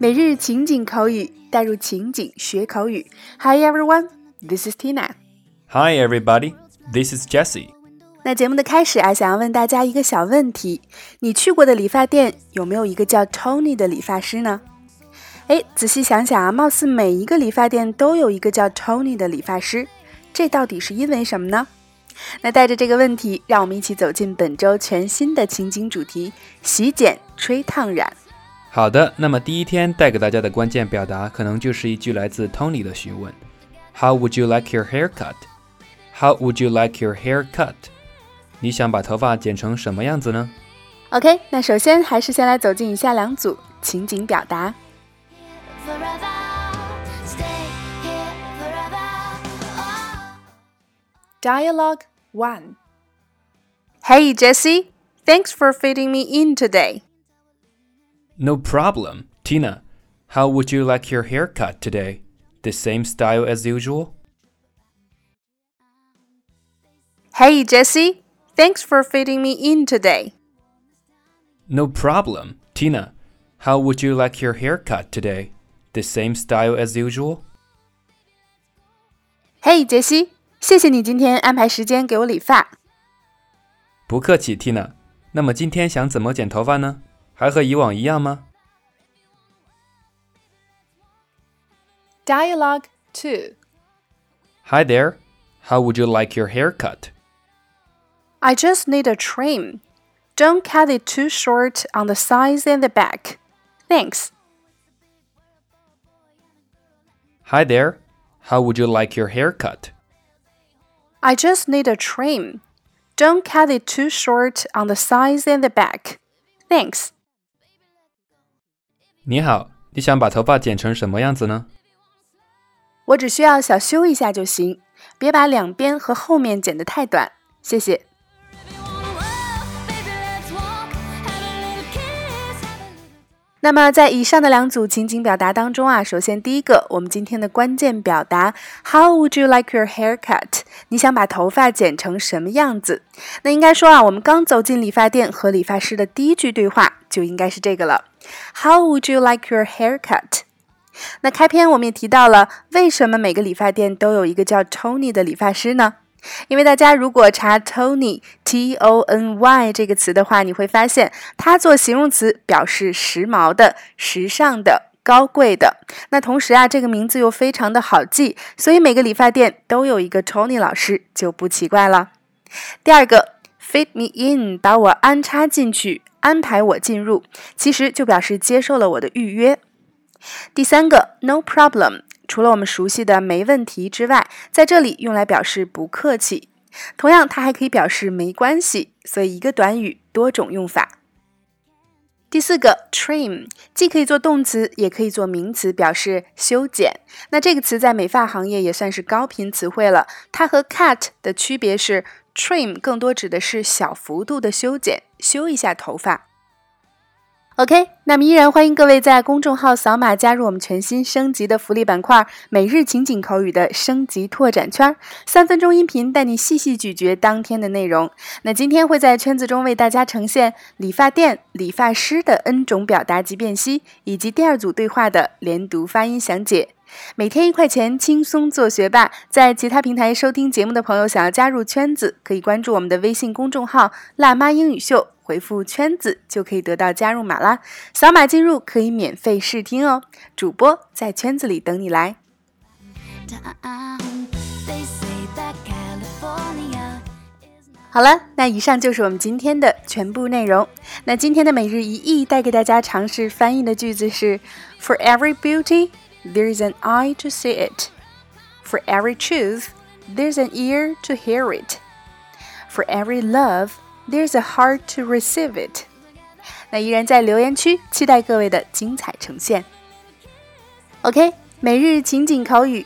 每日情景口语，带入情景学口语。Hi everyone, this is Tina. Hi everybody, this is Jessie. 那节目的开始啊，想要问大家一个小问题：你去过的理发店有没有一个叫 Tony 的理发师呢？哎，仔细想想啊，貌似每一个理发店都有一个叫 Tony 的理发师，这到底是因为什么呢？那带着这个问题，让我们一起走进本周全新的情景主题——洗剪、吹烫染。好的，那么第一天带给大家的关键表达，可能就是一句来自 Tony 的询问：How would you like your hair cut? How would you like your hair cut? 你想把头发剪成什么样子呢？OK，那首先还是先来走进以下两组情景表达。Dialogue 1 Hey Jesse, thanks for fitting me in today. No problem. Tina, how would you like your haircut today? The same style as usual? Hey, Jesse. Thanks for fitting me in today. No problem. Tina, how would you like your haircut today? The same style as usual? Hey, Jessie，谢谢你今天安排时间给我理发。不客气，Tina。那么今天想怎么剪头发呢？ 还和以往一样吗？Dialogue two. Hi there. How would you like your haircut? I just need a trim. Don't cut it too short on the sides and the back. Thanks. Hi there. How would you like your haircut? I just need a trim. Don't cut it too short on the sides and the back. Thanks. 你好，你想把头发剪成什么样子呢？我只需要小修一下就行，别把两边和后面剪得太短，谢谢。那么在以上的两组情景表达当中啊，首先第一个，我们今天的关键表达，How would you like your haircut？你想把头发剪成什么样子？那应该说啊，我们刚走进理发店和理发师的第一句对话就应该是这个了。How would you like your haircut？那开篇我们也提到了，为什么每个理发店都有一个叫 Tony 的理发师呢？因为大家如果查 Tony T O N Y 这个词的话，你会发现它做形容词表示时髦的、时尚的、高贵的。那同时啊，这个名字又非常的好记，所以每个理发店都有一个 Tony 老师就不奇怪了。第二个，fit me in，把我安插进去。安排我进入，其实就表示接受了我的预约。第三个，no problem，除了我们熟悉的没问题之外，在这里用来表示不客气。同样，它还可以表示没关系，所以一个短语多种用法。第四个，trim，既可以做动词，也可以做名词，表示修剪。那这个词在美发行业也算是高频词汇了。它和 cut 的区别是。Trim 更多指的是小幅度的修剪，修一下头发。OK，那么依然欢迎各位在公众号扫码加入我们全新升级的福利板块——每日情景口语的升级拓展圈，三分钟音频带你细细咀嚼当天的内容。那今天会在圈子中为大家呈现理发店、理发师的 N 种表达及辨析，以及第二组对话的连读发音详解。每天一块钱，轻松做学霸。在其他平台收听节目的朋友，想要加入圈子，可以关注我们的微信公众号“辣妈英语秀”，回复“圈子”就可以得到加入码啦。扫码进入可以免费试听哦。主播在圈子里等你来。好了，那以上就是我们今天的全部内容。那今天的每日一译带给大家尝试翻译的句子是：For every beauty。there's an eye to see it. For every truth, there's an ear to hear it. For every love, there's a heart to receive it. 那依然在留言区期待各位的精彩呈现。OK，每日情景口语。